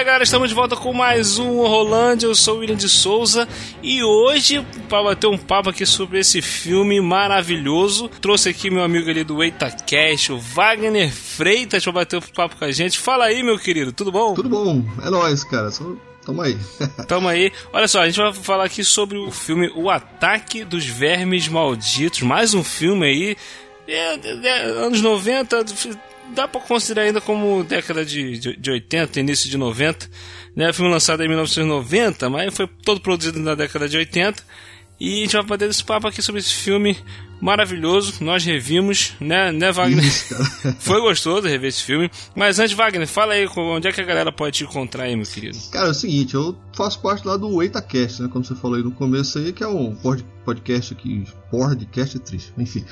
Aí, galera, estamos de volta com mais um Rolândia. Eu sou o William de Souza e hoje, para bater um papo aqui sobre esse filme maravilhoso, trouxe aqui meu amigo ali do EitaCast, o Wagner Freitas, para bater um papo com a gente. Fala aí, meu querido, tudo bom? Tudo bom, é nóis, cara. Só... Tamo aí. Tamo aí. Olha só, a gente vai falar aqui sobre o filme O Ataque dos Vermes Malditos. Mais um filme aí. É, é, anos 90, dá para considerar ainda como década de, de, de 80, início de 90. Né? O filme lançado em 1990, mas foi todo produzido na década de 80. E a gente vai poder esse papo aqui sobre esse filme maravilhoso. Nós revimos, né, né Wagner? Isso, Foi gostoso rever esse filme. Mas antes, Wagner, fala aí onde é que a galera pode te encontrar aí, meu querido. Cara, é o seguinte, eu faço parte lá do EitaCast, né? Como você falou aí no começo aí, que é um podcast aqui. Podcast é triste. Enfim,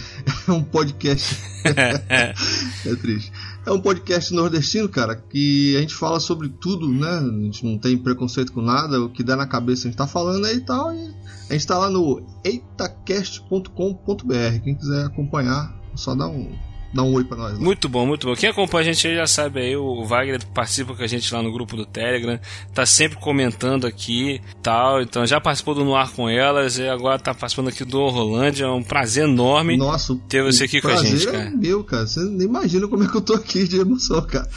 é um podcast. é triste. É um podcast nordestino, cara, que a gente fala sobre tudo, né? A gente não tem preconceito com nada, o que der na cabeça a gente tá falando aí e tal. E a gente tá lá no eitacast.com.br. Quem quiser acompanhar, só dá um, dá um oi pra nós. Né? Muito bom, muito bom. Quem acompanha a gente aí já sabe aí, o Wagner participa com a gente lá no grupo do Telegram, tá sempre comentando aqui tal. Então já participou do Noir com elas e agora tá participando aqui do Rolândia. É um prazer enorme Nossa, ter você aqui com a gente, cara. É meu, cara. Você nem imagina como é que eu tô aqui de emoção, cara.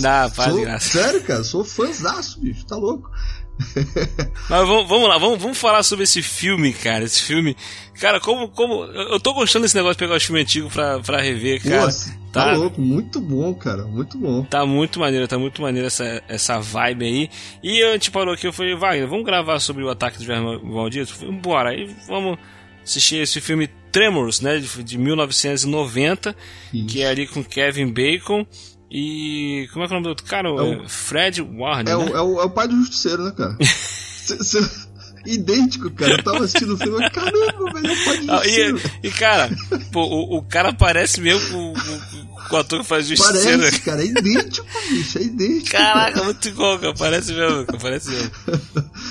Dá, faz sou, graça. Sério, cara, sou fãzaço, bicho, tá louco. Mas vamos, vamos lá, vamos, vamos falar sobre esse filme, cara. Esse filme. Cara, como. como eu tô gostando desse negócio de pegar os filmes antigos pra, pra rever, cara. Nossa, tá, tá louco, muito bom, cara. Muito bom. Tá muito maneiro, tá muito maneiro essa, essa vibe aí. E a gente parou aqui, eu falei, Wagner, vamos gravar sobre o ataque dos vermes malditos? Bora, aí vamos assistir esse filme Tremors, né? De, de 1990, Isso. que é ali com Kevin Bacon. E. Como é que é o nome do outro cara? É o, Fred Warner. É, né? o, é, o, é o pai do Justiceiro, né, cara? idêntico, cara. Eu tava assistindo o filme, caramba, velho, é o pai do Justiceiro. E, e cara, pô, o, o cara parece mesmo com, com, com o ator que faz Justiceiro. Parece, cara, é idêntico, bicho, é idêntico. Caraca, cara. muito igual, cara. Parece mesmo, cara, parece mesmo.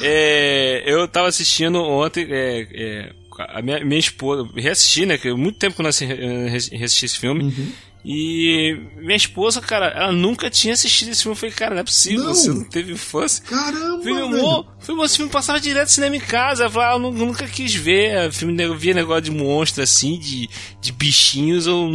É, eu tava assistindo ontem. É, é, a minha, minha esposa, reassisti, né? Que muito tempo que eu não assisti esse filme. Uhum. E minha esposa, cara, ela nunca tinha assistido esse filme. Eu falei, cara, não é possível, não. você não teve infância. Caramba! Filmou, filmou esse filme, passava direto cinema em casa. Eu falei, ah, eu nunca quis ver. Filme, eu via negócio de monstro assim, de, de bichinhos. Eu,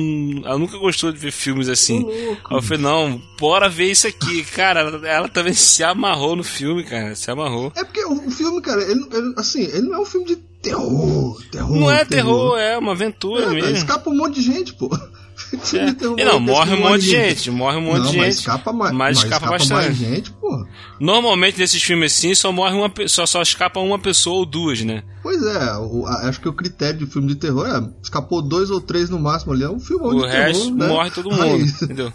ela nunca gostou de ver filmes assim. Aí eu falei, não, bora ver isso aqui. Cara, ela, ela também se amarrou no filme, cara, se amarrou. É porque o filme, cara, ele, ele assim, ele não é um filme de terror, terror. Não é terror, terror é uma aventura é, mesmo. Escapa um monte de gente, pô. É. não, morre um monte de gente, morre um monte não, de mas gente. Escapa mais, mas, mas escapa, escapa bastante. mais gente, porra. Normalmente nesses filmes assim só morre uma só, só escapa uma pessoa ou duas, né? Pois é, o, acho que o critério de filme de terror é escapou dois ou três no máximo ali, é um filme de resto terror, né? morre todo mundo, entendeu?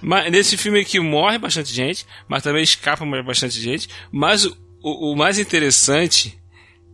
Mas nesse filme aqui morre bastante gente, mas também escapa bastante gente. Mas o, o mais interessante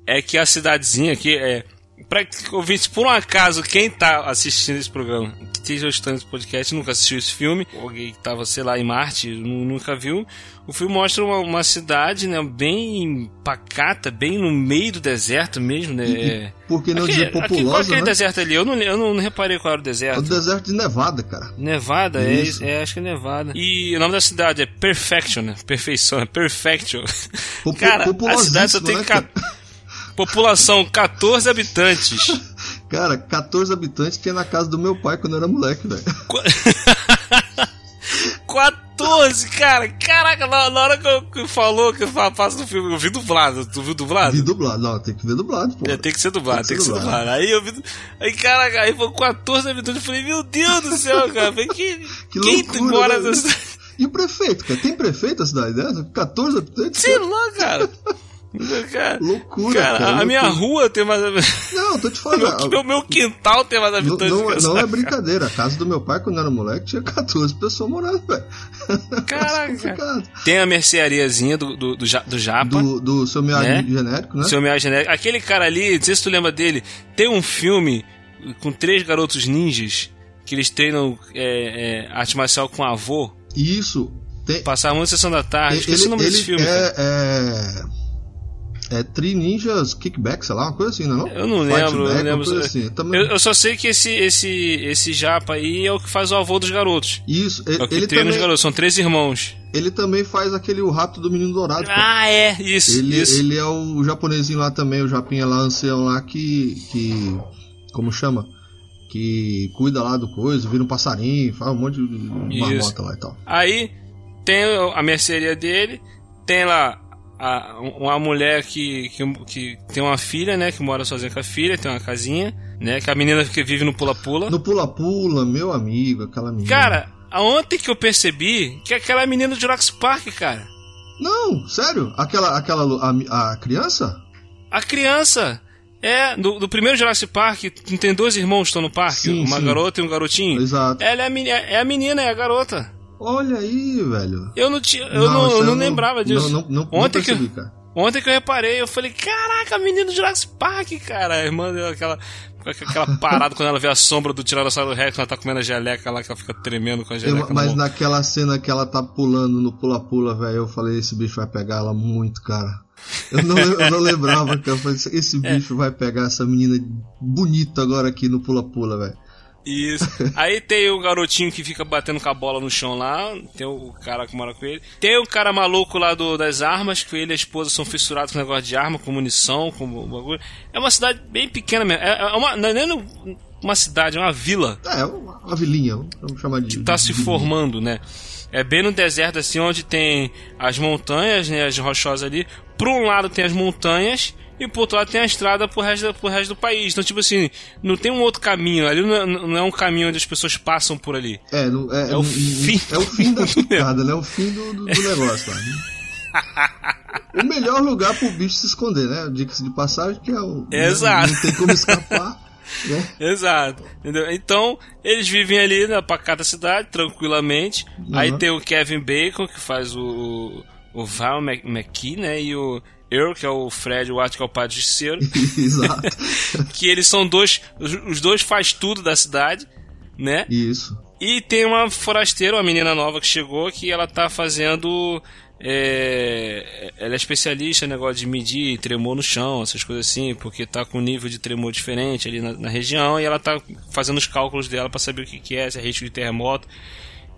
é que a cidadezinha aqui é Pra ouvinte, por um acaso, quem tá assistindo esse programa, que esteja escutando esse podcast, nunca assistiu esse filme, alguém que tava, sei lá, em Marte, nunca viu. O filme mostra uma, uma cidade, né, bem pacata, bem no meio do deserto mesmo, né? E, por que não aquele, dizer populosa, qual é aquele né? deserto ali? Eu não, eu não reparei qual era o deserto. É o deserto de Nevada, cara. Nevada? É, é, acho que é Nevada. E o nome da cidade é Perfection, né? Perfeição, é Perfection. cara, a cidade só tem... Né? População 14 habitantes. Cara, 14 habitantes tinha na casa do meu pai quando eu era moleque, velho. 14, cara! Caraca, na, hora que eu, que falou que eu faço no filme, eu vi dublado. Tu viu dublado? Vi dublado, não, tem que ver dublado, pô. É, tem que ser dublado, tem que, ser, dublado. dublado. Aí eu vi. Aí, caraca, aí foi 14 habitantes. Eu falei, meu Deus do céu, cara. Falei, que, que quem loucura, mora nessa E o prefeito, cara? Tem prefeito na cidade dessa? 14 habitantes? Sei lá, cara. Cara, loucura, cara, cara, a minha rua tem mais. Não, tô te falando. meu, meu quintal tem mais Não, habitantes. não, essa não é brincadeira. A casa do meu pai, quando era moleque, tinha 14 pessoas morando, velho. Caraca. Complicado. Tem a merceariazinha do, do, do, do Japa. Do, do seu Miyagi Né? genérico, né? Seu Miyagi genérico. Aquele cara ali, não sei se tu lembra dele, tem um filme com três garotos ninjas que eles treinam é, é, arte marcial com avô. Isso. Tem, Passava muito sessão da tarde. ele, Esqueci o nome ele desse filme. cara. é, é, Tri Ninjas Kickback, sei lá, uma coisa assim, não é? não? Eu não Fight lembro, eu Back, não lembro. Assim. Também... Eu, eu só sei que esse, esse, esse japa aí é o que faz o avô dos garotos. Isso, É o que ele, treina os também, garotos, são três irmãos. ele também faz aquele O Rato do Menino Dourado. Ah, é, isso, Ele, isso. ele é o japonesinho lá também, o japinha lá, ancião lá, que. que como chama? Que cuida lá do coisa, vira um passarinho, faz um monte de Isso. marmota lá e tal. Aí tem a mercearia dele, tem lá a- uma mulher que, que, que tem uma filha, né? Que mora sozinha com a filha, tem uma casinha, né? Que a menina que vive no pula-pula. No pula-pula, meu amigo, aquela menina. Cara, ontem que eu percebi que aquela menina do Jurassic Park, cara. Não, sério? Aquela, aquela a, a criança? A criança. É, do, do primeiro Jurassic Park, tem dois irmãos que estão no parque, Sim, uma sim. garota e um garotinho. Exato. Ela é a, é a menina, é a garota. Olha aí, velho. Eu não, tinha, eu não, eu eu não lembrava disso. Não, não, não, ontem, não que, percebi, eu- cara. ontem que eu reparei, eu falei, caraca, do Jurassic Park, cara. A irmã dela, aquela, aquela parada quando ela vê a sombra do Tiranossauro Rex, ela tá comendo a geleca lá, que ela fica tremendo com a Eu- geleca. na mas naquela cena que ela tá pulando no pula-pula, velho, eu falei, esse bicho vai pegar ela muito, cara. Eu não, eu não lembrava, cara. Eu falei, esse É. bicho vai pegar essa menina bonita agora aqui no pula-pula, velho. Isso. Aí tem o garotinho que fica batendo com a bola no chão lá. Tem o cara que mora com ele. Tem o cara maluco lá do, das armas, que ele e a esposa são fissurados com negócio de arma, com munição, com bagulho. É uma cidade bem pequena mesmo. É, é uma, não é nem uma cidade, é uma vila É, uma, uma vilinha, vamos chamar de. que tá de se formando, né? É bem no deserto, assim, onde tem as montanhas, né? As rochosas ali. Por um lado tem as montanhas. E por outro lado tem a estrada pro resto, da- pro resto do país. Então, tipo assim, não tem um outro caminho. Ali não é, não é um caminho onde as pessoas passam por ali. É, no- é, É o fim. É o fim da picada, né? É o fim do, do, do negócio, lá. O melhor lugar pro bicho se esconder, né? Dica-se de passagem, que é o. Exato. Não, não tem como escapar. né? Exato. Entendeu? Então, eles vivem ali na pacata cidade, tranquilamente. Aí tem o Kevin Bacon, que faz o, o Val Mc- McKee, né? E o Earl, que é o Fred Watt, que é o justiceiro. Exato. que eles são dois. Os, os dois faz tudo da cidade, né? Isso. E tem uma forasteira, uma menina nova que chegou, que ela tá fazendo. é, ela é especialista em negócio de medir tremor no chão, essas coisas assim, porque tá com um nível de tremor diferente ali na, na região e ela tá fazendo os cálculos dela para saber o que, que é, se é risco de terremoto,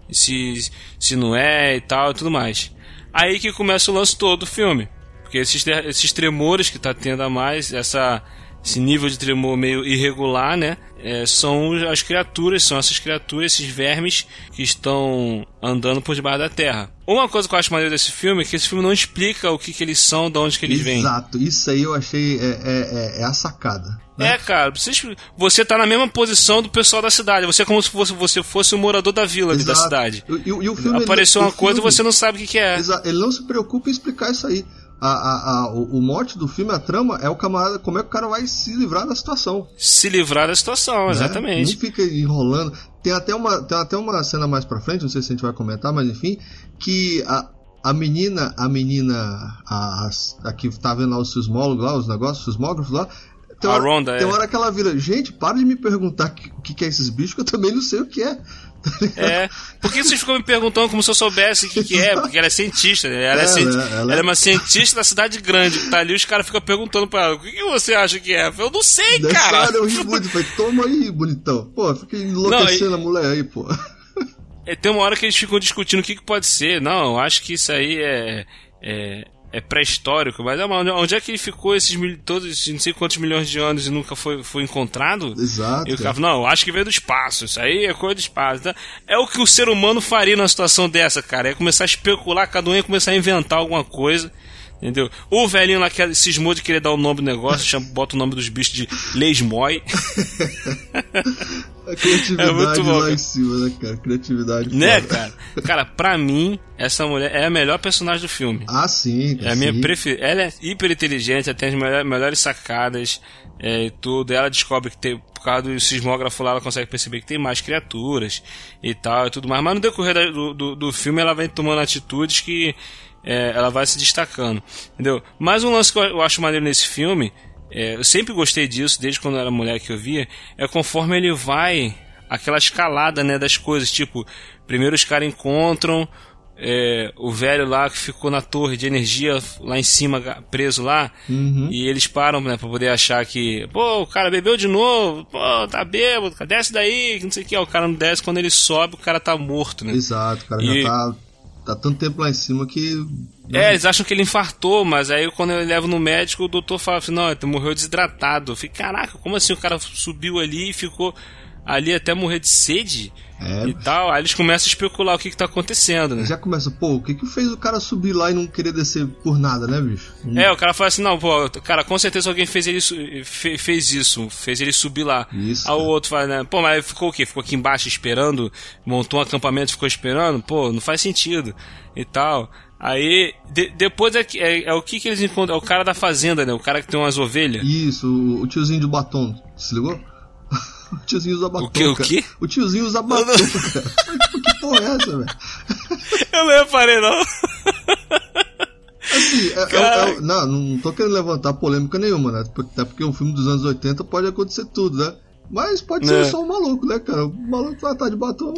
se, se não é e tal e tudo mais. Aí que começa o lance todo do filme. Porque esses, esses tremores que tá tendo a mais, essa, esse nível de tremor meio irregular, né? é, são as criaturas, são essas criaturas, esses vermes que estão andando por debaixo da terra. Uma coisa que eu acho maneiro desse filme é que esse filme não explica o que, que eles são, de onde que eles vêm. Exato. Isso aí eu achei. É, é, é, é a sacada. né? É, cara, você, você tá na mesma posição do pessoal da cidade. Você é como se fosse, você fosse o morador da vila ali da Exato. cidade. E, e- e o filme, Apareceu ele- uma coisa e filme- você não sabe o que, que é. Ele não se preocupa em explicar isso aí. A, a, a- o, o mote do filme, a trama, é o camarada, como é que o cara vai se livrar da situação. Se livrar da situação, né? exatamente. Não fica enrolando. Tem até, uma, tem até uma cena mais pra frente, não sei se a gente vai comentar, mas enfim, que a, a menina, a menina, a, a, que tá vendo lá os sismólogos lá, os negócios, os sismógrafos lá, tem A hora, Ronda, tem é. hora que ela vira, gente, para de me perguntar o que, que que é esses bichos, que eu também não sei o que é. É. Por que vocês ficam me perguntando como se eu soubesse o que, que é? Porque ela é cientista, né? Ela é, É, ela- ela- ela é uma cientista da cidade grande que tá ali, os caras ficam perguntando pra ela, o que, que você acha que é? Eu não sei, Daí, cara. eu ri muito, falei, toma aí, bonitão. Pô, fica enlouquecendo a mulher aí, pô. É, tem uma hora que eles ficam discutindo o que, que pode ser. Não, acho que isso aí é. é... é pré-histórico, mas é, onde é que ele ficou esses mil, todos esses não sei quantos milhões de anos e nunca foi, foi encontrado? Exato. E o cara fala, não, acho que veio do espaço, isso aí é coisa do espaço. Tá? É o que o ser humano faria numa situação dessa, cara. É começar a especular, cada um ia começar a inventar alguma coisa, Entendeu? O velhinho lá que cismou de querer dar o nome do negócio, chama, bota o nome dos bichos de Leismoy. A criatividade é muito bom, lá cara. em cima, né, cara? Criatividade. Né, foda. cara? Cara, pra mim, essa mulher é a melhor personagem do filme. Ah, sim. É a minha preferida. Ela é hiper inteligente, ela tem as melhores, melhores sacadas é, e tudo. Ela descobre que tem, por causa do sismógrafo lá, ela consegue perceber que tem mais criaturas e tal e tudo mais. Mas no decorrer do, do, do filme, ela vai tomando atitudes que é, ela vai se destacando, entendeu? Mas um lance que eu acho maneiro nesse filme, é, eu sempre gostei disso, desde quando eu era mulher que eu via, é conforme ele vai, aquela escalada, né, das coisas, tipo, primeiro os caras encontram é, o velho lá que ficou na torre de energia lá em cima, preso lá, uhum. e eles param, né, pra poder achar que, pô, o cara bebeu de novo, pô, tá bêbado, desce daí, não sei o que, o cara não desce, quando ele sobe, o cara tá morto, né? Exato, o cara e... já tá tá tanto tempo lá em cima que. É, eles acham que ele infartou, mas aí quando eu levo no médico, o doutor fala assim: não, ele morreu desidratado. Eu caraca, como assim o cara subiu ali e ficou ali até morrer de sede? É, e tal. Aí eles começam a especular o que, que tá acontecendo, né? Já começa, pô, o que que fez o cara subir lá e não querer descer por nada, né, bicho? Hum. É, o cara fala assim, não, pô, cara, com certeza alguém fez ele fez isso, fez ele subir lá. Isso. Aí o outro fala, né, pô, mas ficou o quê? Ficou aqui embaixo esperando, montou um acampamento ficou esperando? Pô, não faz sentido. E tal. Aí, de, depois é, é, é, o que que eles encontram? É o cara da fazenda, né? O cara que tem umas ovelhas. Isso, o, o tiozinho de batom. Se ligou? O tiozinho usa batom. O quê? O, quê? o tiozinho usa batom, cara. que porra é essa, velho? Eu não reparei, não. Assim, é, é, é, não, não tô querendo levantar polêmica nenhuma, né? Até porque um filme dos anos 80 pode acontecer tudo, né? Mas pode ser é. só um maluco, né, cara? O maluco vai estar de batom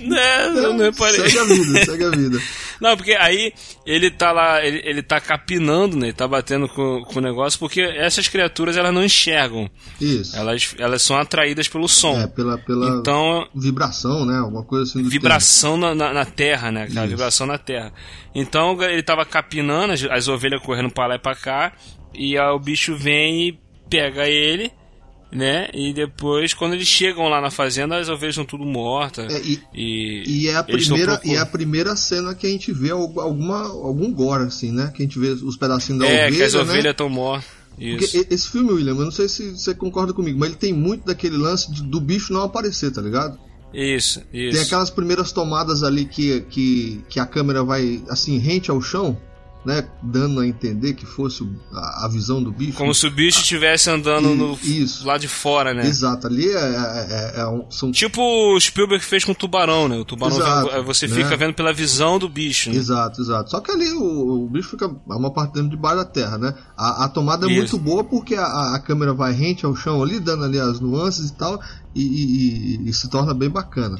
né, não, não reparei. Segue a vida, segue a vida. não, porque aí ele tá lá, ele, ele tá capinando, né? Ele tá batendo com, com o negócio, porque essas criaturas elas não enxergam. Isso. Elas, elas são atraídas pelo som. É, pela, pela então, vibração, né? Alguma coisa assim. vibração na, na, na, terra, né? Aquela vibração na terra. Então ele tava capinando, as, as ovelhas correndo pra lá e pra cá, e aí o bicho vem e pega ele né? E depois, quando eles chegam lá na fazenda, as ovelhas estão tudo mortas. É, e, e, e, é a primeira, e é a primeira cena que a gente vê alguma, algum gore, assim, né? Que a gente vê os pedacinhos da é, ovelha. É, que as né? ovelhas estão mortas. Isso. Porque esse filme, William, eu não sei se você concorda comigo, mas ele tem muito daquele lance de, do bicho não aparecer, tá ligado? Isso, isso. Tem aquelas primeiras tomadas ali que, que, que a câmera vai assim, rente ao chão né, dando a entender que fosse a, a visão do bicho. Como se o bicho estivesse andando e, no isso. lá de fora, né? Exato, ali é, é, é, é um, são... Tipo o Spielberg fez com o tubarão, né? O tubarão exato, vem, você né? fica vendo pela visão do bicho. Né? Exato, exato. Só que ali o, o bicho fica uma parte dentro debaixo da terra, né? A, a tomada é isso. muito boa porque a, a, câmera vai rente ao chão ali, dando ali as nuances e tal, e, e, e, se torna bem bacana,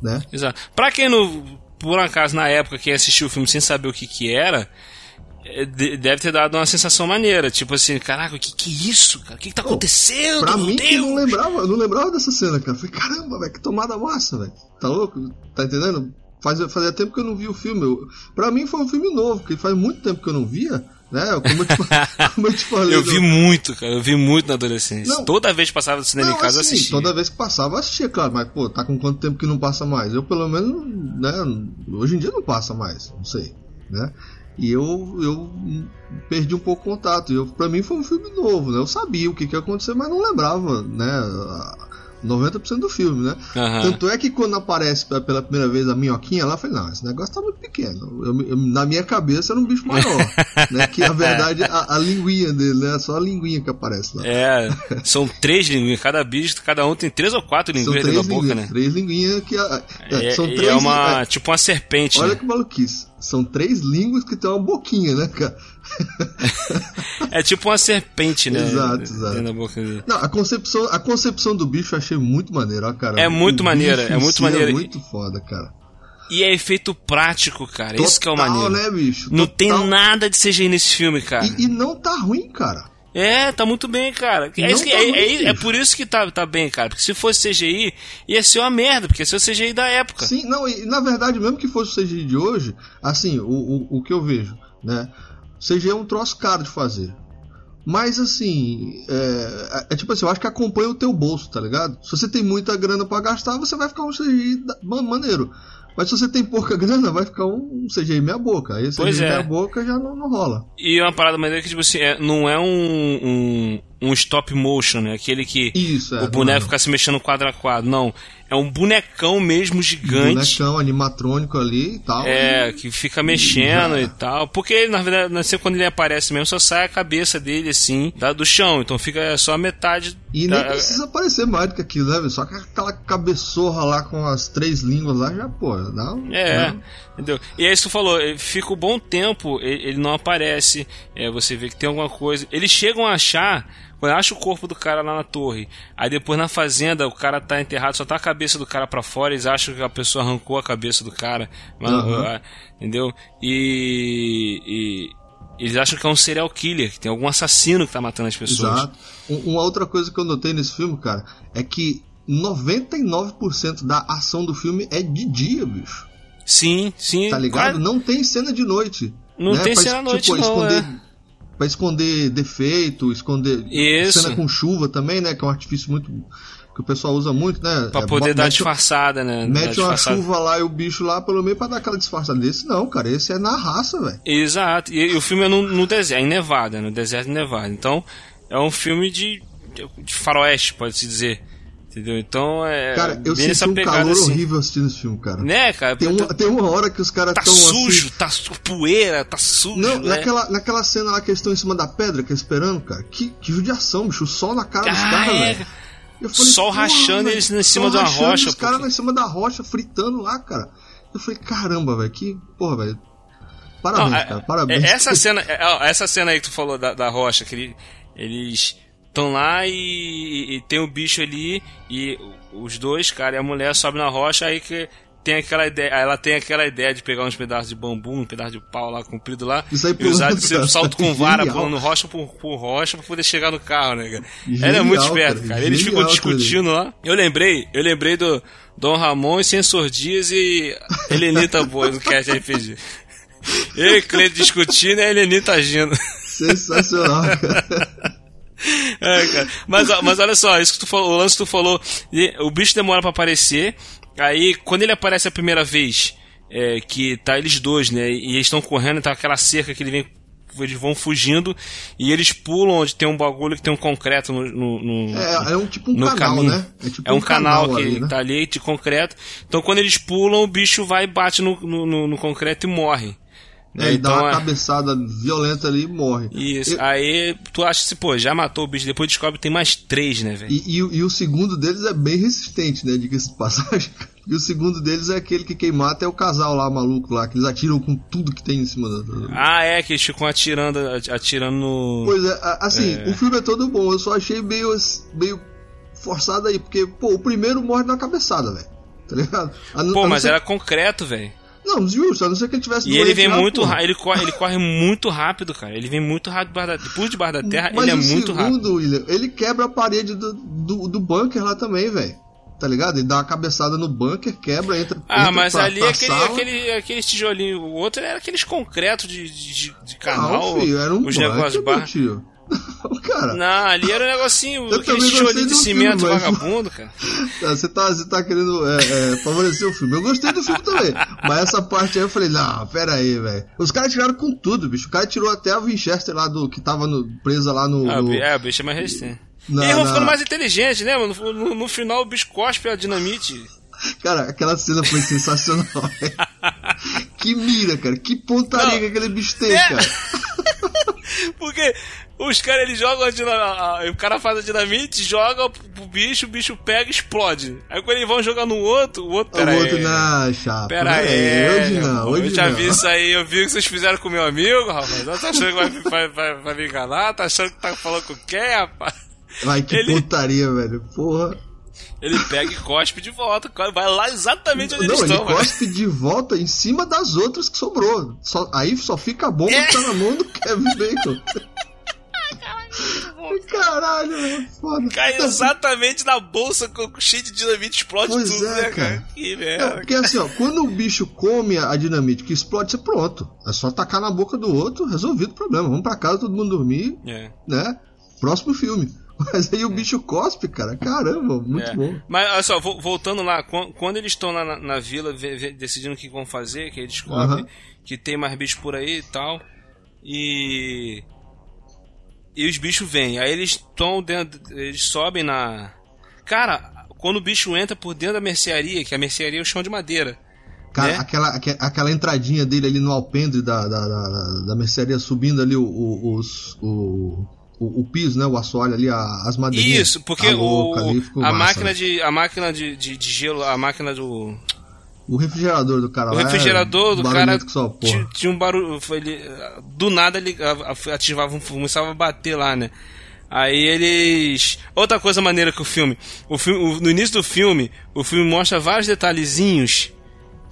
né? Exato. Pra quem não por acaso na época quem assistiu o filme sem saber o que que era, é, deve ter dado uma sensação maneira, tipo assim, caraca, o que que é isso, cara? O que que tá acontecendo? Pra mim, que não lembrava, não lembrava dessa cena, cara. Falei, caramba, velho, que tomada massa, velho. Tá louco? Tá entendendo? Faz, fazia tempo que eu não vi o filme. Eu, pra mim foi um filme novo, porque faz muito tempo que eu não via. Né? Como eu te, como eu te falei. eu vi muito, cara. Eu vi muito na adolescência. Não, toda vez que passava do cinema não, em casa, assim, eu assistia. Toda vez que passava, eu assistia, claro. Mas, pô, tá com quanto tempo que não passa mais? Eu, pelo menos, né? Hoje em dia não passa mais. Não sei. Né? E eu, eu perdi um pouco o contato. Eu, pra mim foi um filme novo, né? Eu sabia o que, que ia acontecer, mas não lembrava, né? 90% do filme, né? Uhum. Tanto é que quando aparece pela primeira vez a minhoquinha lá, eu falei, não, esse negócio tá muito pequeno. Eu, eu, na minha cabeça era um bicho maior, né? Que na verdade a, a linguinha dele, né? Só a linguinha que aparece lá. É, são três linguinhas, cada bicho, cada um tem três ou quatro linguinhas dentro da boca, né? Três linguinhas que. É, é, são é três, é uma, tipo uma serpente. Olha né? que maluquice. São três línguas que tem uma boquinha, né, cara? é tipo uma serpente, né? Exato, exato. Não, a concepção, a concepção do bicho eu achei muito maneira, ó, cara. É muito maneira, é muito maneira. É muito foda, cara. E é efeito prático, cara. Total, Isso que é o maneiro. né, bicho? Não tem nada de CGI nesse filme, cara. E, e não tá ruim, cara. É, tá muito bem, cara. É, que, tá é, ruim, é, é, por isso que tá, tá bem, cara. Porque se fosse CGI, ia ser uma merda, porque ia ser o CGI da época. Sim, não, e na verdade, mesmo que fosse o CGI de hoje, assim, o, o, o que eu vejo, né? CGI é um troço caro de fazer. Mas assim, é, é, tipo assim, eu acho que acompanha o teu bolso, tá ligado? Se você tem muita grana para gastar, você vai ficar um CGI maneiro. Mas se você tem pouca grana, vai ficar um CGI meia boca. Aí CGI Pois é. meia boca já não, não rola. E uma parada maneira que, tipo assim, é- não é um, um, um stop motion, né? Aquele que Isso, é. o boneco fica se mexendo quadro a quadro. Não. É um bonecão mesmo gigante. Bonecão animatrônico ali e tal. É, que fica mexendo Já. e tal. Porque ele, na verdade, não sei quando ele aparece mesmo, só sai a cabeça dele assim, da, do chão. Então fica só a metade. E da- nem precisa aparecer mais do que aquilo, né? Só que aquela cabeçorra lá com as três línguas lá já, pô, dá um. É, né? entendeu? E é isso falou, ele fica um bom tempo, ele, ele não aparece, é, você vê que tem alguma coisa. Eles chegam a achar, quando acha o corpo do cara lá na torre, aí depois na fazenda o cara tá enterrado, só tá a cabeça do cara pra fora, eles acham que a pessoa arrancou a cabeça do cara, mas, Uhum. entendeu? E, e eles acham que é um serial killer, que tem algum assassino que tá matando as pessoas. Exato. Um- Uma outra coisa que eu notei nesse filme, cara, é que 99% da ação do filme é de dia, bicho. Sim, sim. Tá ligado? quase- Não tem cena de noite. Não né? tem Pra, cena à noite, tipo, não, esconder, é. Pra esconder defeito, esconder Isso. cena com chuva também, né? Que é um artifício muito. que o pessoal usa muito, né? Pra É, poder bota- dar mete- disfarçada, né? Dar Mete uma disfarçada. chuva lá e o bicho lá pelo meio pra dar aquela disfarçada desse. Não, cara, esse é na raça, velho. Exato, e, e o filme é no, no deserto, é em Nevada, no deserto de Nevada. Então, é um filme de, de, de faroeste, pode-se dizer. Entendeu? Então, é. Cara, eu senti um calor assim. horrível assistindo esse filme, cara. Né, cara? Tem uma, tem uma hora que os caras tá estão sujo, assim. tá su- poeira, tá sujo. Não, né? naquela, naquela cena lá que eles estão em cima da pedra, que é esperando, cara. Que, que judiação, bicho. O sol na cara dos Ah, caras, é. velho. Eu Sol rachando eles em cima rachando rocha, Os caras em cima da rocha, fritando lá, cara. Eu falei, caramba, velho. Que. Porra, velho. Não, Parabéns, é- cara. Parabéns. é- Essa cena, é, essa cena aí que tu falou da, da rocha, que ele- eles estão lá e, e tem o bicho ali e os dois, cara, e a mulher sobe na rocha, aí que tem aquela ideia, ela tem aquela ideia de pegar uns pedaços de bambu, um pedaço de pau lá comprido lá E usar de ser cara. salto com vara, pulando rocha por, por rocha pra poder chegar no carro, né, cara? Genial, Ela é muito esperta, cara. cara. Eles ficam discutindo lá. Eu lembrei, eu lembrei do Dom Ramon e Sensor Dias e Helenita Boa no Cast RPG. Eu e Cleide discutindo e a Helenita agindo. Sensacional, cara. É. Mas, mas olha só, isso que tu falou, o lance que tu falou, o bicho demora pra aparecer, aí quando ele aparece a primeira vez, é, que tá eles dois, né, e eles estão correndo, tá aquela cerca que ele vem, eles vão fugindo, e eles pulam onde tem um bagulho que tem um concreto no... no- no- É, é um tipo um canal, caminho. né? tipo É um, canal, que ali, né? tá ali de concreto. Então quando eles pulam, o bicho vai bate no, no- no concreto e morre. É, né? ele dá então, uma é- cabeçada violenta ali e morre. Isso. Eu- Aí tu acha assim, pô, já matou o bicho, depois descobre que tem mais três, né, velho? E, e o- e o segundo deles é bem resistente, né? Diga-se de passagem. E o segundo deles é aquele que quem mata é o casal lá, maluco lá, que eles atiram com tudo que tem em cima da. Ah, é, que eles ficam atirando, atirando no. Pois é, a- assim, o filme é todo bom, eu só achei meio, meio forçado aí, porque, pô, o primeiro morre na cabeçada, velho. Tá ligado? A a Pô, não mas ser- era concreto, velho. Não, justo, a não ser que ele tivesse E ele vem lá, muito rápido, ele corre, ele corre muito rápido, cara. Ele vem muito rápido da, por debaixo da terra, Mas ele é muito rápido. segundo, William, ele quebra a parede do, do, do bunker lá também, velho. Tá ligado? Ele dá uma cabeçada no bunker, quebra, entra. Ah, entra mas pra, ali pra aquele, sala. aquele, aquele tijolinho, o outro era aqueles concretos de, de, de canal, Não, filho, era um os bunker, negócios tio. Cara, Não, ali era um negocinho, Eu aquele tijolinho de cimento filme, mas- vagabundo, cara. você tá, você tá querendo é, é, favorecer o filme. Eu gostei do filme também. Mas essa parte aí eu falei, não, pera aí, velho. Os caras tiraram com tudo, bicho. O cara tirou até a Winchester lá do. que tava no- presa lá no. Ah, no- é, o bicho é mais resistente. E eles vão ficando mais inteligentes, né? mano? No, no- no final o bicho cospe a dinamite. Cara, aquela cena foi sensacional. que mira, cara. Que pontaria Não. que aquele bicho tem, É. cara. Porque os caras eles jogam a dinamite. O cara faz a dinamite, joga pro bicho, o bicho pega e explode. Aí quando eles vão jogar no outro, o outro. O Pera outro aí. na chapa. Pera aí, hoje meu não, hoje eu já não. vi isso aí, eu vi o que vocês fizeram com meu amigo, rapaz. Tá achando que vai, vai, vai, vai me enganar? Tá achando que tá falando com quem, rapaz? Vai, que Ele- pontaria, velho. Porra. Ele pega e cospe de volta, vai lá exatamente onde Não, eles ele estão, velho. cospe de volta em cima das outras que sobrou. Só- aí só fica a bomba É. que tá na mão do Kevin Bacon. Caralho, velho, foda. Cai exatamente na bolsa com, cheio de dinamite, explode Pois tudo, é, né, cara? cara. Que merda. porque assim, ó, quando o bicho come a dinamite que explode, você pronto. É só tacar na boca do outro, resolvido o problema. Vamos pra casa, todo mundo dormir, É. né? Próximo filme. Mas aí o bicho cospe, cara. Caramba, muito É. bom. Mas olha só, vo- voltando lá, quan- quando eles estão lá na, na vila decidindo o que vão fazer, que eles descobrem Aham. que tem mais bicho por aí e tal. E. E os bichos vêm. Aí eles estão dentro. Eles sobem na. Cara, quando o bicho entra por dentro da mercearia, que a mercearia é o chão de madeira. Cara, né? aquela, aque- aquela entradinha dele ali no alpendre da, da, da, da- mercearia, subindo ali o, o, os- o, o, o piso, né? O assoalho ali, a- as madeirinhas. Isso, porque Tá o, ali a massa, máquina, né? de, a máquina de, de, de gelo, a máquina do. O refrigerador do cara O lá. é refrigerador do cara tinha, tinha um barulho. Foi, ele, do nada ele ativava, um- começava a bater lá, né? Aí eles. Outra coisa maneira que o filme. O filme o- no início do filme, o filme mostra vários detalhezinhos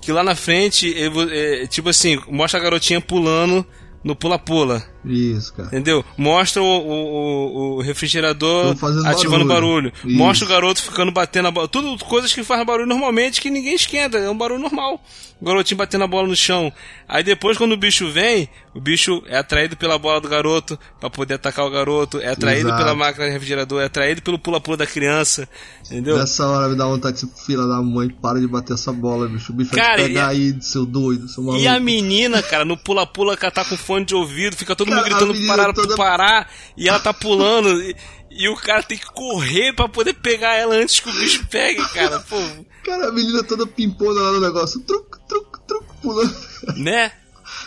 que lá na frente, ele é, tipo assim, mostra a garotinha pulando no pula-pula. Isso, cara. Entendeu? Mostra o, o- o- refrigerador ativando barulho. barulho. Mostra o garoto ficando batendo a bola. Tudo coisas que fazem barulho normalmente que ninguém esquenta. É um barulho normal. O garotinho batendo a bola no chão. Aí depois, quando o bicho vem, o bicho é atraído pela bola do garoto pra poder atacar o garoto. É atraído Exato. pela máquina de refrigerador. É atraído pelo pula-pula da criança. Entendeu? Nessa hora me dá vontade de ser filha da mãe, para de bater essa bola, bicho. O bicho vai Cara, te pegar e- aí, seu doido, seu maluco. E a menina, cara, no pula-pula que ela tá com fone de ouvido, fica todo mundo A gritando pra parar, toda- parar, e ela tá pulando, e, e o cara tem que correr pra poder pegar ela antes que o bicho pegue, cara, pô, Cara, a menina toda pimpona lá no negócio. Truc, truc, truc, pulando. né?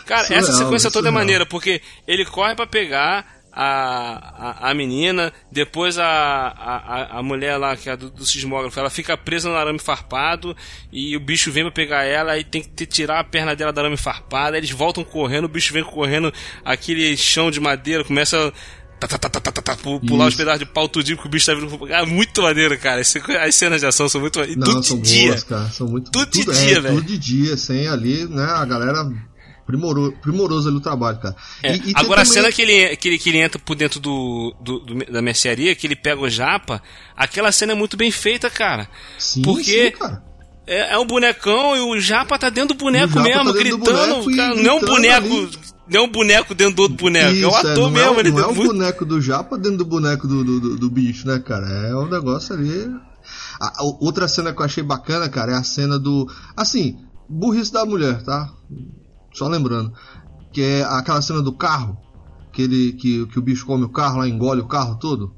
Cara, Surreal, essa sequência né? toda é Surreal. maneira, porque ele corre pra pegar a, a, a menina, depois a, a, a- mulher lá, que é a do, do sismógrafo, ela fica presa no arame farpado e o bicho vem pra pegar ela e tem que tirar a perna dela do arame farpado. Eles voltam correndo, o bicho vem correndo, aquele chão de madeira começa tá, pu- pular os pedaços de pau tudinho que o bicho tá vindo. Ah, muito maneiro, cara. As cenas de ação são muito maneiras. Não, tudo são de dia. boas, cara. São muito Tudo de tudo, dia, é, velho. Tudo de dia, sem ali, né? A galera primoroso, primoroso ali o trabalho, cara. É, E- e Agora a também- cena que ele, que, ele, que ele entra por dentro do, do- do- da mercearia, que ele pega o japa, aquela cena é muito bem feita, cara. Sim, porque- sim, cara. É, é um bonecão e o japa tá dentro do boneco japa mesmo, tá gritando. boneco cara, não é um gritando boneco. ali. Não é um boneco dentro do outro boneco. é o Isso, ator não mesmo. É, ele não é deu o muito- boneco do Japa dentro do boneco do, do, do- bicho, né, cara? É um negócio ali. A- a- outra cena que eu achei bacana, cara, é a cena do. Assim, burrice da mulher, tá? Só lembrando. Que é aquela cena do carro. Que, ele, que, que o bicho come o carro lá, engole o carro todo.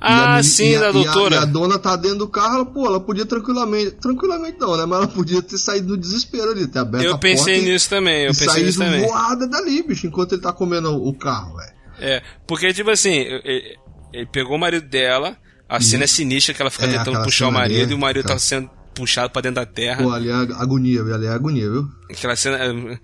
E a Ah, meni- sim, e a- da e a- doutora. E a, dona tá dentro do carro, ela, pô, ela podia tranquilamente. Tranquilamente não, né? Mas ela podia ter saído no desespero ali, ter aberto Eu a pensei porta e- nisso também, eu e pensei nisso também. voada dali, bicho, enquanto ele tá comendo o carro, velho. É, porque, tipo assim, ele, ele pegou o marido dela, a cena é sinistra que ela fica É, tentando puxar o cena ali, marido e o marido tá sendo puxado pra dentro da terra. Pô, ali é agonia, viu? ali é agonia, viu? Aquela cena. é, Eu,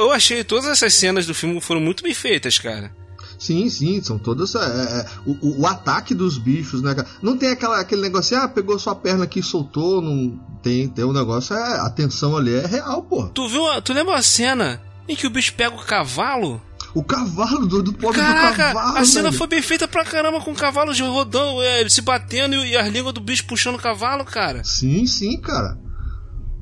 eu achei todas essas cenas do filme foram muito bem feitas, cara. Sim, sim, são todas. É, é, o, o- o ataque dos bichos, né? Não tem aquela, aquele negócio, ah, pegou sua perna aqui e soltou, não tem, tem um negócio, é, a tensão ali é real, pô. Tu viu? Tu lembra a cena em que o bicho pega o cavalo? O cavalo do, do pobre do Caraca, cavalo. a cena velho. foi bem feita pra caramba com o cavalo de rodão, é, se batendo e, e as línguas do bicho puxando o cavalo, cara. Sim, sim, cara.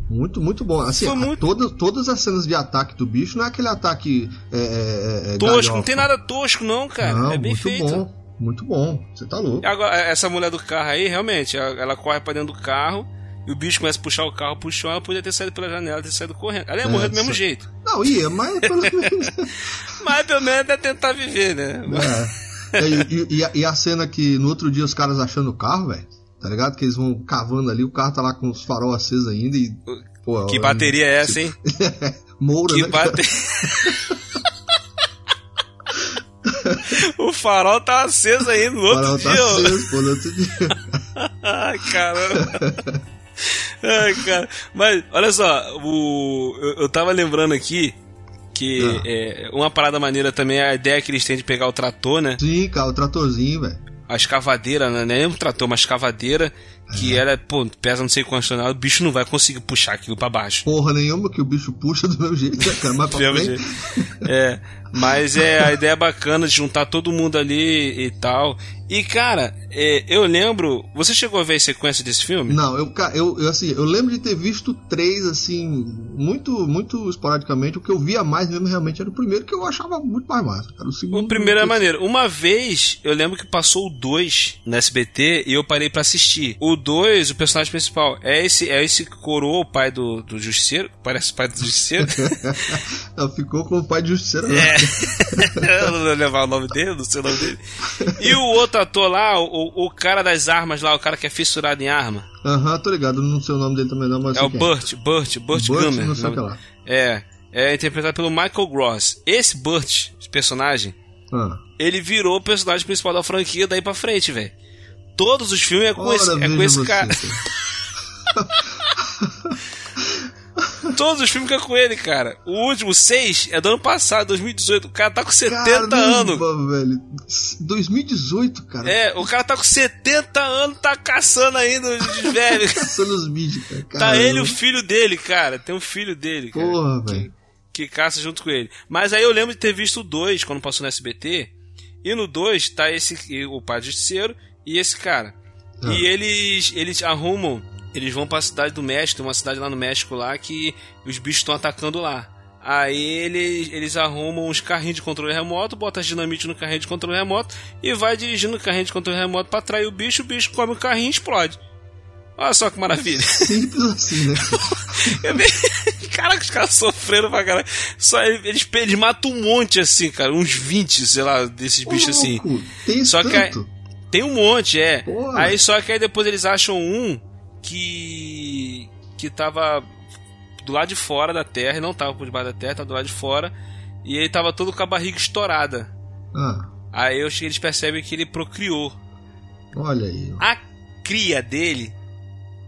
Muito, muito bom. Assim, a- muito- todas, todas as cenas de ataque do bicho não é aquele ataque. É, é, é, Tosco, galhofa. não tem nada tosco não, cara. Não, é bem muito feito. bom. Muito bom. Você tá louco. Agora, essa mulher do carro aí, realmente, ela corre pra dentro do carro e o bicho começa a puxar o carro chão, ela podia ter saído pela janela, ter saído correndo. Ela ia É, morrer do mesmo sa- jeito. Não, ia, mas pelo menos. Mas pelo menos é tentar viver, né? É. É, e, e a, e a cena que no outro dia os caras achando o carro, velho. Tá ligado? Que eles vão cavando ali, o carro tá lá com os farol acesos ainda e. Pô, Que bateria é essa, hein? Moura, Que né? bateria. o farol tá aceso aí no O outro farol tá dia. ó. aceso, pô, no outro dia. Ai, caramba. Ai, cara. Mas, olha só, o... eu, eu tava lembrando aqui que Ah. é, uma parada maneira também é a ideia que eles têm de pegar o trator, né? Sim, cara, o tratorzinho, velho. A escavadeira, né? Não é um trator, uma escavadeira que ela, pô, pesa não sei quantos toneladas, o bicho não vai conseguir puxar aquilo pra baixo. Porra nenhuma que o bicho puxa do meu jeito, né, cara? Mais pra frente. É. Mas é a ideia é bacana de juntar todo mundo ali e tal. E, cara, é, eu lembro. Você chegou a ver a sequência desse filme? Não, eu, eu, eu, assim, eu lembro de ter visto três, assim, muito muito esporadicamente. O que eu via mais mesmo realmente era o primeiro, que eu achava muito mais massa. Era o segundo. O primeiro é maneiro. Uma vez, eu lembro que passou o 2 na SBT e eu parei para assistir. O 2, o personagem principal, é esse, é esse coroa, o pai do, do Justiceiro. Parece pai do Justiceiro. ficou com o pai do Justiceiro. É. eu não vou levar o nome dele, não sei o nome dele. E o outro ator lá, o, o cara das armas lá, o cara que é fissurado em arma. Aham, tô ligado, não sei o nome dele também não, mas. É o Burt, Burt, Burt, Burt Gummer. Não sei o que lá. É, é interpretado pelo Michael Gross. Esse Burt, esse personagem, ah. ele virou o personagem principal da franquia daí pra frente, velho. Todos os filmes é com Ora, esse, é com esse você, cara. Todos os filmes que é com ele, cara. O último, 6, é do ano passado, 2018. O cara tá com 70 Caramba, anos. velho. 2018, cara. É, o cara tá com 70 anos, tá caçando ainda os velhos. caçando os bichos, cara. Tá ele e o filho dele, cara. Tem um filho dele, cara. Porra, velho. Que, que caça junto com ele. Mas aí eu lembro de ter visto o 2 quando passou no SBT. E no 2 tá esse, o pai justiceiro e esse cara. Ah. E eles, eles arrumam eles vão para a cidade do México, tem uma cidade lá no México lá que os bichos estão atacando lá. Aí eles, eles arrumam uns carrinhos de controle remoto, bota dinamite no carrinho de controle remoto e vai dirigindo o carrinho de controle remoto para atrair o bicho, o bicho come o carrinho e explode. Olha só que maravilha. Simples assim, né? Caraca, os caras sofreram pra caralho. Só eles, eles matam um monte assim, cara. Uns 20, sei lá, desses bichos assim. Tem só tanto? que aí, tem um monte, é. Porra. Aí só que aí depois eles acham um que que tava do lado de fora da terra, e não tava por debaixo da terra, tava do lado de fora, e ele tava todo com a barriga estourada. Ah. Aí eles percebem que ele procriou. Olha aí. A cria dele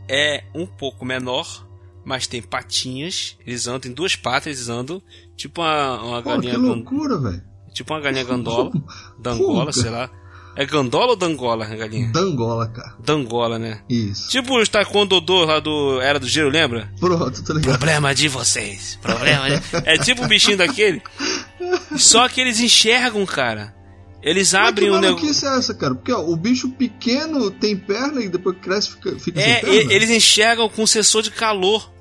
é um pouco menor, mas tem patinhas, eles andam, tem duas patas, eles andam, tipo uma, uma Pô, galinha. que loucura, velho. Tipo uma galinha gandola, da Angola, sei lá. É gandola ou dangola, galinha? Dangola, cara. Dangola, né? Isso. Tipo os taekwondo lá do Era do Gelo, lembra? Pronto, tá ligado. Problema de vocês. Problema de... É tipo um bichinho daquele. Só que eles enxergam, cara. Eles abrem Mas que negócio. maluquice é essa, cara? Porque ó, o bicho pequeno tem perna e depois cresce fica, fica É, sem perna. eles enxergam com sensor de calor.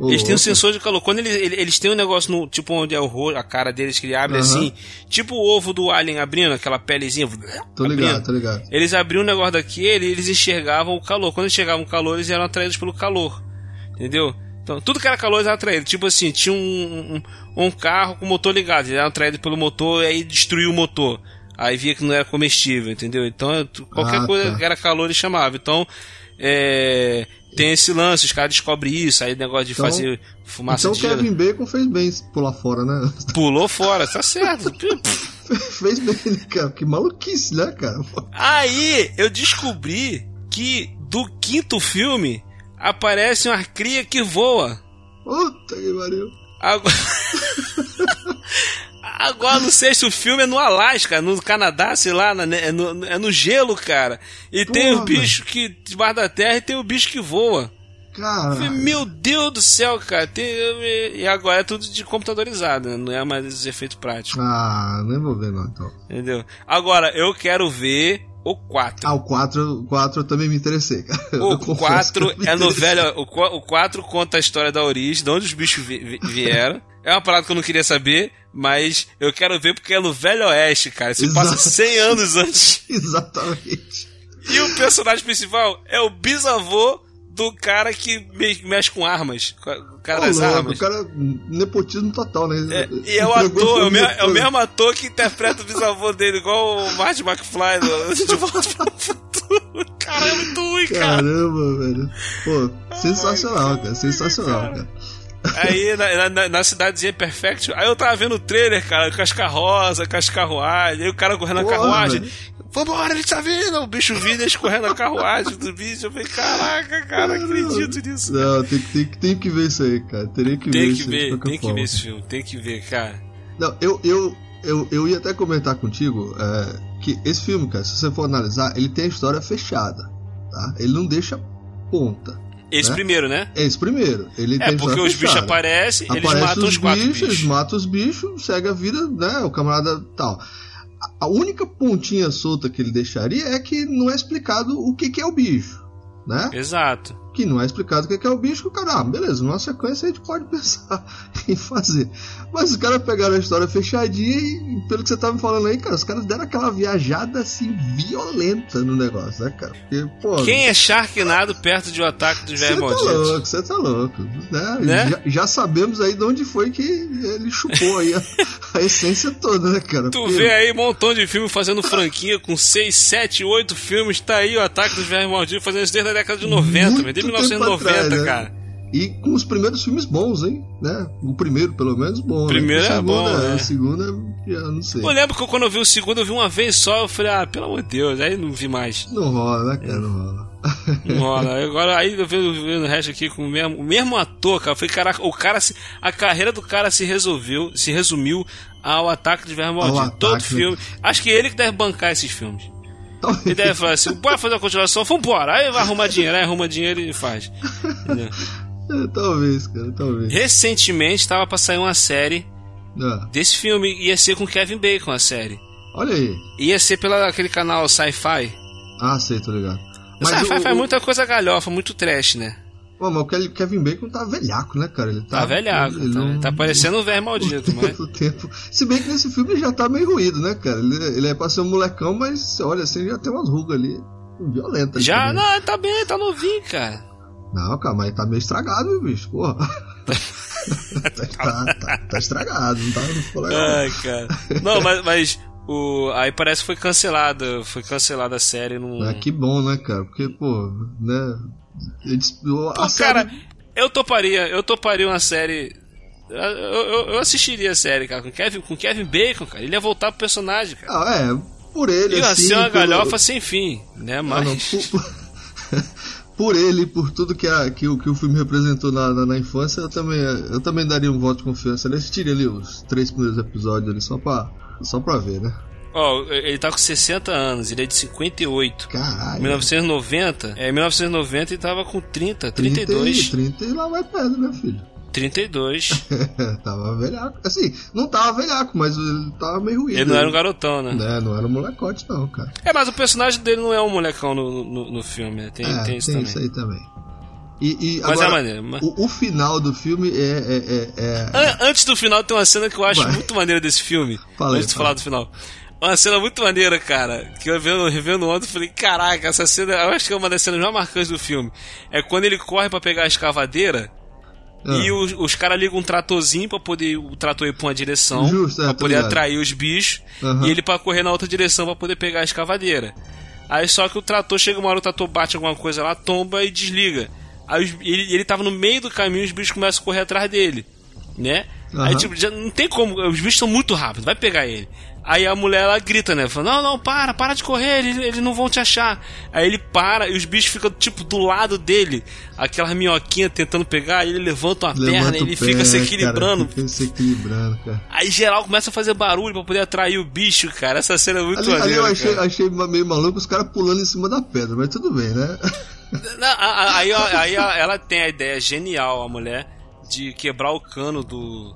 Eles têm um sensor de calor. Quando eles, eles, têm um negócio no. Tipo onde é o ro- a cara deles que ele abre Aham. assim. Tipo o ovo do Alien abrindo, aquela pelezinha. Tô abrindo. ligado, tô ligado. Eles abriam um negócio daquele e eles enxergavam o calor. Quando enxergavam o calor, eles eram atraídos pelo calor. Entendeu? Então, tudo que era calor eles eram atraídos. Tipo assim, tinha um, um, um carro com o motor ligado. Eles eram atraídos pelo motor e aí destruiu o motor. Aí via que não era comestível, entendeu? Então, qualquer Ah, coisa tá. que era calor eles chamavam. Então, é, tem esse lance, os caras descobrem isso, aí negócio de Então- fazer fumaça Então o de gelo. Kevin Bacon fez bem pular fora, né? Pulou fora, tá certo. fez bem, né, cara? Que maluquice, né, cara? Aí eu descobri que do quinto filme aparece uma cria que voa. Puta que pariu. Agora... Agora no sexto filme é no Alasca, no Canadá, sei lá, na- é no, é no gelo, cara. E tem o Porra, bicho que debaixo da terra e tem o bicho que voa. Eu falei, Cara, Meu Deus do céu, cara. Tem- e agora é tudo de computadorizado, né? não é mais efeito prático, ah, nem vou ver não, então. entendeu? Agora, eu quero ver o 4. Ah, o 4, o 4 eu também me interessei, cara. O confesso 4 que eu me é novela. O 4 conta a história da origem, de onde os bichos vi- vi- vieram. É uma parada que eu não queria saber, mas eu quero ver porque é no Velho Oeste, cara. Isso passa Exato. 100 anos antes. Exatamente. E o personagem principal é o bisavô do cara que me- mexe com armas. O cara das armas. O cara, nepotismo total, né? É, e é o ator, é o, mesmo, é o mesmo ator que interpreta o bisavô dele, igual o Marty McFly do De Volta para o Futuro. Cara, é muito ruim, cara. Caramba, velho. Pô, sensacional, cara. Sensacional, cara. Aí na, na, na cidadezinha Perfect, aí eu tava vendo o trailer, cara, com as carrozas, com as carruagens, aí o cara correndo na carruagem. Vambora, ele tá vindo! O bicho vindo, eles correndo na carruagem do bicho. Eu falei, caraca, cara, não acredito nisso. Não, tem, que- tem, que- tem que ver isso aí, cara. Teria que ver Tem que isso ver, tem que forma. ver esse filme, tem que ver, cara. Não, eu, eu, eu, eu ia até comentar contigo é, que esse filme, cara, se você for analisar, ele tem a história fechada, tá? Ele não deixa ponta. Esse né? primeiro, né? Esse primeiro. Ele é, porque os bichos aparecem, eles matam os, quatro bichos. Eles matam os bichos, segue a vida, né? O camarada tal. A única pontinha solta que ele deixaria é que não é explicado o que, que é o bicho, né? Exato que não é explicado o que é o bicho, o cara, ah, beleza, numa sequência a gente pode pensar em fazer. Mas os caras pegaram a história fechadinha e, pelo que você tá me falando aí, cara, os caras deram aquela viajada assim violenta no negócio, né, cara? Porque, pô, Quem é Sharknado perto de um ataque dos velhos malditos? Você tá louco, você tá louco. Né? né? Já, já, sabemos aí de onde foi que ele chupou aí a, a essência toda, né, cara? Tu Porque... vê aí um montão de filme fazendo franquia com 6, 7, 8 filmes, tá aí o ataque dos velhos malditos fazendo isso desde a década de 90, Muito 1990, atrás, né? cara. E com os primeiros filmes bons, hein? Né? O primeiro, pelo menos, bom. O primeiro né? o é bom. Né? O segundo, já não sei. Eu lembro que quando eu vi o segundo, eu vi uma vez só. Eu falei, ah, pelo amor de Deus, aí não vi mais. Não rola, né, cara? Não rola. Não rola. Agora, aí eu vejo, o resto aqui com o mesmo, o mesmo ator, cara. Caraca, o cara se, a carreira do cara se resolveu, se resumiu ao ataque de verme maldito. Todo né? filme. Acho que ele que deve bancar esses filmes. Ele deve falar assim, bora fazer a continuação, vambora. Aí vai arrumar dinheiro, aí arruma dinheiro e faz. Entendeu? Talvez, cara, talvez. Recentemente estava pra sair uma série ah. desse filme. Ia ser com Kevin Bacon a série. Olha aí. Ia ser pelo aquele canal Sci-Fi. Ah, sei, tô ligado. O Sci-Fi faz muita coisa galhofa, muito trash, né? Pô, mas o Kevin Bacon tá velhaco, né, cara? Ele tá, tá velhaco. Ele, tá, não... tá parecendo um velho maldito, mas. Tempo. Se bem que nesse filme ele já tá meio ruído, né, cara? Ele, ele é pra ser um molecão, mas olha assim, já tem umas rugas ali violentas. Já, também. não, tá bem, tá novinho, cara. Não, cara, mas tá meio estragado, bicho, porra. tá, tá, tá, estragado, não tá não ficou legal. Ai, cara. Não, mas, mas o, aí parece que foi cancelada. Foi cancelada a série. Num... É, que bom, né, cara? Porque, pô, né. Pô, série... cara, eu toparia, eu toparia uma série. Eu, eu, eu, assistiria a série, cara, com Kevin, com Kevin Bacon, cara. Ele ia voltar pro personagem, cara. Ah, é, por ele. Ia assim, ser uma galhofa sem fim, né? Mas. Ah, não, por... por ele, por tudo que, a, que, o, que o filme representou na, na, na, infância, eu também, eu também daria um voto de confiança. Ele assistiria ali os três primeiros episódios ali só pra, só pra ver, né? Ó, oh, ele tá com 60 anos, ele é de 58. Caralho. 1990, é, 1990 ele tava com 30, 32. 30, 30 e lá vai pedra, meu filho. 32. tava velhaco. Assim, não tava velhaco, mas ele tava meio ruim. Ele não era um garotão, né? É, não era um molecote, não, cara. É, mas o personagem dele não é um molecão no, no, no filme, né? Tem, é, tem, isso, tem também. isso aí também. E, e mas agora, é maneiro. Mas... O, o, final do filme é. é, é, é... Antes do final tem uma cena que eu acho Vai. muito maneira desse filme. Falei, antes de falar do final. Uma cena muito maneira, cara. Que eu vendo, revendo ontem, falei, caraca, essa cena, eu acho que é uma das cenas mais marcantes do filme. É quando ele corre para pegar a escavadeira ah. E os, os caras ligam um tratorzinho pra poder o trator ir pra uma direção. Justo, é, pra poder ligado. atrair os bichos. Uhum. E ele pra correr na outra direção pra poder pegar a escavadeira. Aí só que o trator chega uma hora, o trator bate alguma coisa lá, tomba e desliga. Aí os, ele, ele tava no meio do caminho e os bichos começam a correr atrás dele. Né? Uhum. Aí tipo, já não tem como. Os bichos são muito rápidos, vai pegar ele. Aí a mulher ela grita, né? Fala, não, não, para, para de correr, eles, eles não vão te achar. Aí ele para e os bichos ficam, tipo, do lado dele, aquela minhoquinha tentando pegar, ele levanta uma levanta perna, ele pé, fica se equilibrando. Cara, fica se equilibrando, cara. Aí geral começa a fazer barulho pra poder atrair o bicho, cara. Essa cena é muito ali, ali eu achei, achei, meio maluco os caras pulando em cima da pedra, mas tudo bem, né? Não, aí, aí, aí ela tem a ideia genial, a mulher, de quebrar o cano do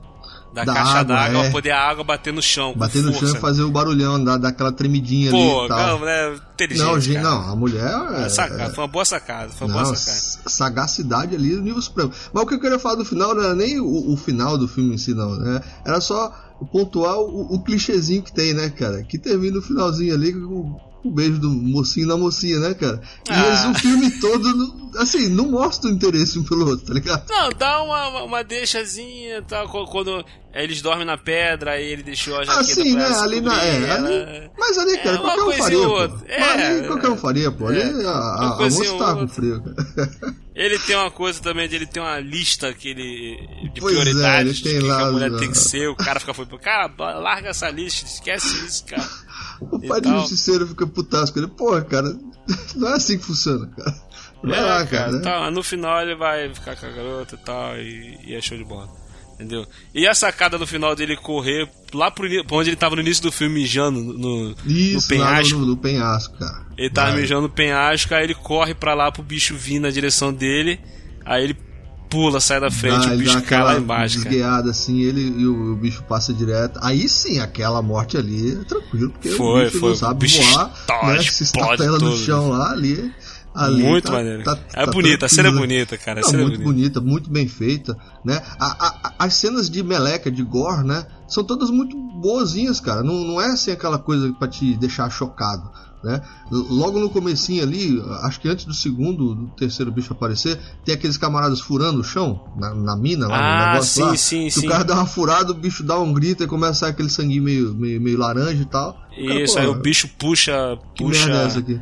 da, da caixa d'água é. poder a água bater no chão. Bater no chão e fazer o barulhão, dar, dar aquela tremidinha Pô, ali. Pô, não, né? Inteligente. Não, não, a mulher. É, é, sacada, foi uma boa sacada. Foi uma não, boa sacada. Sagacidade ali no nível supremo. Mas o que eu queria falar do final não era nem o, o final do filme em si, não. Né? Era só pontuar o, o clichêzinho que tem, né, cara? Que termina no finalzinho ali com o beijo do mocinho na mocinha, né, cara? E ah. eles o filme todo, assim, não mostra o interesse um pelo outro, tá ligado? Não, dá uma, uma, deixazinha, tá? Quando eles dormem na pedra, aí ele deixou a jaqueta assim, né? Ali na, é, ali, mas ali, cara, é, qualquer um faria, pô. É, ali, qualquer um faria, pô. Ali é, a, a, a moça tá com frio, cara. Ele tem uma coisa também de ele tem uma lista que ele, de pois é, prioridades é, que, lá, a mulher tem que ser, o cara fica foi, cara, larga essa lista, esquece isso, cara. O pai do justiceiro fica putasco. Ele, porra, cara, não é assim que funciona, cara. Vai é, lá, cara. Tá, no final ele vai ficar com a garota e tal, e, e é show de bola. Entendeu? E a sacada no final dele correr lá pro, onde ele tava no início do filme mijando no, Isso, no penhasco. No, no, penhasco, cara. Ele tava Vai. mijando no penhasco, aí ele corre pra lá pro bicho vir na direção dele. Aí ele pula, sai da frente, dá, o bicho cai lá embaixo. Desguiada assim, ele e o, o, bicho passa direto. Aí sim, aquela morte ali é tranquilo, porque foi, o bicho foi. não sabe bicho voar, né? Se estapela no chão lá ali. Ali muito tá, maneiro. Tá, é tá bonita, a cena é bonita, cara. Não, é muito bonita. bonita. muito bem feita, né? A, a, as cenas de meleca, de gore, né? São todas muito boazinhas, cara. Não, não é assim aquela coisa para te deixar chocado. Né? Logo no comecinho ali, acho que antes do segundo, do terceiro bicho aparecer, tem aqueles camaradas furando o chão, na, na mina, lá ah, no negócio sim, lá. Sim, que sim. o cara dá uma furada, o bicho dá um grito e começa aquele sangue meio, meio, meio laranja e tal. Isso, cara, aí o bicho puxa. Que puxa... merda é essa aqui?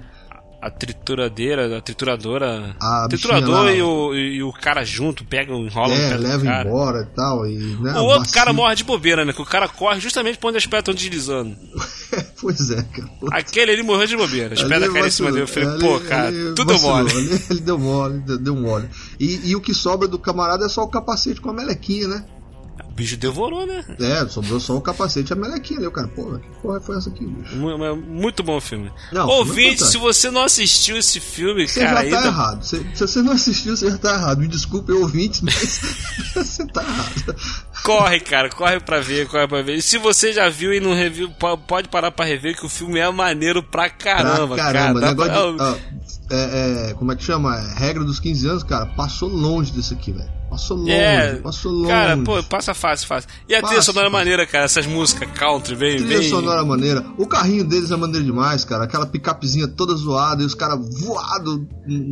A trituradeira, a trituradora. A triturador e o, e o cara junto, pega, enrola é, leva cara. embora e tal. E, né, o outro cara morre de bobeira, né? Que o cara corre justamente pra onde as pedras estão deslizando. pois é, cara. Aquele ele morreu de bobeira. As pedras caíram em cima dele. Eu falei, ali, pô, cara, ali, tudo vacilou, mole. Ali, ele deu mole, deu, deu mole. E, e o que sobra do camarada é só o capacete com a melequinha, né? O bicho devorou, né? É, sobrou só o capacete e a melequinha ali. O cara, porra, que porra foi essa aqui, bicho? Muito bom filme. Não, Ouvinte, se você não assistiu esse filme, você cara. já tá ainda... errado. Se, se, você não assistiu, você já tá errado. Me desculpe, ouvintes, mas você tá errado. Corre, cara, corre pra ver, corre pra ver. E se você já viu e não reviu, pode parar pra rever que o filme é maneiro pra caramba, pra caramba. cara. Negócio de, ó, é, é, como é que chama? É, regra dos 15 anos, cara, passou longe desse aqui, velho. Passou longe, é, passou longe. Cara, pô, passa fácil, fácil. E a trilha sonora é maneira, cara, essas músicas country, bem. Trilha bem... sonora maneira. O carrinho deles é maneiro demais, cara. Aquela picapezinha toda zoada e os caras voado.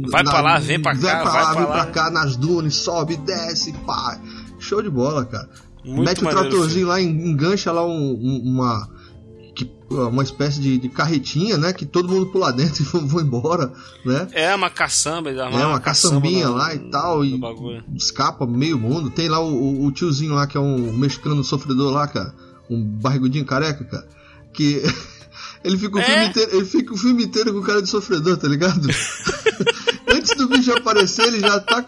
Vai na, pra lá, vem pra vem cá, pra vai lá, pra vem lá. pra cá nas dunas, sobe, desce, pá. Show de bola, cara. Muito Mete o tratorzinho lá, engancha lá um, um, uma que, uma espécie de, de, carretinha, né? Que todo mundo pula dentro e vão, embora, né? É uma caçamba, é uma, uma caçambinha no, lá e tal, e escapa meio mundo. Tem lá o, o, tiozinho lá que é um mexicano sofredor lá, cara, um barrigudinho careca, cara, que ele fica o é? filme inteiro, ele fica o filme inteiro com cara de sofredor, tá ligado? Antes do bicho aparecer, ele já tá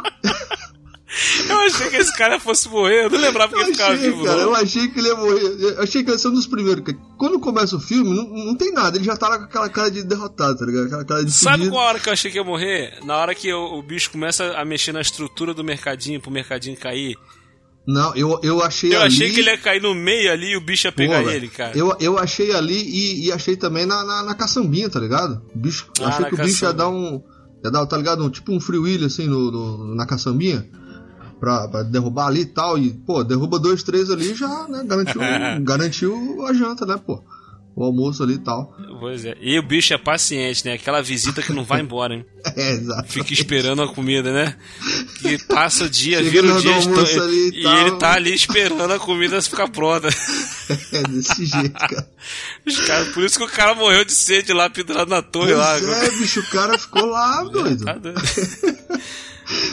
achei que esse cara fosse morrer, eu não lembrava que ele ficava vivo. Cara, não. eu achei que ele ia morrer. Eu achei que ele ia ser um dos primeiros. Quando começa o filme, não, não tem nada. Ele já tá lá com aquela cara de derrotado, tá ligado? Aquela cara de Sabe qual a hora que eu achei que ia morrer? Na hora que o, o bicho começa a mexer na estrutura do mercadinho pro mercadinho cair. Não, eu, eu achei Eu ali... achei que ele ia cair no meio ali e o bicho ia pegar Pô, ele, cara. Eu, eu achei ali e, e achei também na, na, na, caçambinha, tá ligado? O bicho, Ah, achei que o bicho ia caçamba. dar um. Ia dar, tá ligado? Um, tipo um free will assim no, no- na caçambinha. Pra, pra derrubar ali e tal. E, pô, derruba dois, três ali já, né? Garantiu, garantiu a janta, né, pô? O almoço ali e tal. Pois é. E o bicho é paciente, né? Aquela visita que não vai embora, hein? É, exato. Fica esperando a comida, né? Que passa o dia, Chega vira o dia esto- ali e e tal. ele tá ali esperando a comida ficar pronta. É desse jeito, cara. Os caras- por isso que o cara morreu de sede lá pendurado na torre lá. Pois é, bicho, o cara ficou lá, doido. Tá doido.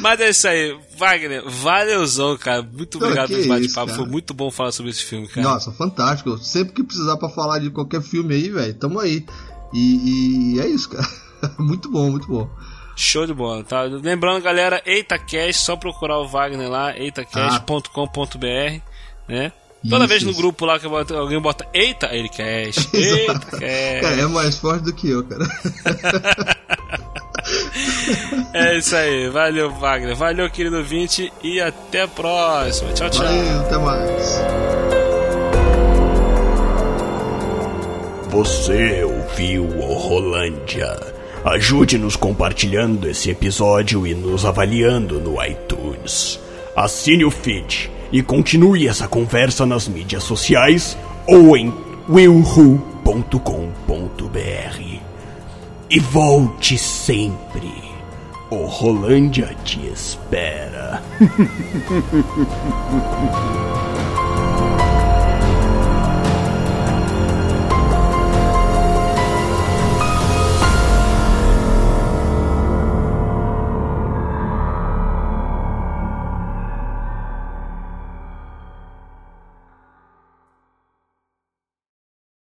Mas é isso aí, Wagner, valeuzão, cara. Muito obrigado pelo bate-papo. Foi muito bom falar sobre esse filme, cara. Nossa, fantástico. Sempre que precisar pra falar de qualquer filme aí, velho, tamo aí. E, e é isso, cara. Muito bom, muito bom. Show de bola, tá? Lembrando, galera, EitaCast, só procurar o Wagner lá, eitacast.com.br, né? Toda Isso, vez no isso. grupo lá que bota- alguém bota Eita, ele cast, Eita, Cara, é cast. mais forte do que eu, cara. É isso aí, valeu, Wagner. Valeu, querido ouvinte, e até a próxima. Tchau, tchau. Valeu, até mais. Você ouviu o Rolândia. Ajude-nos compartilhando esse episódio e nos avaliando no iTunes. Assine o feed e continue essa conversa nas mídias sociais ou em willhu.com.br. E volte sempre. O Rolândia te espera.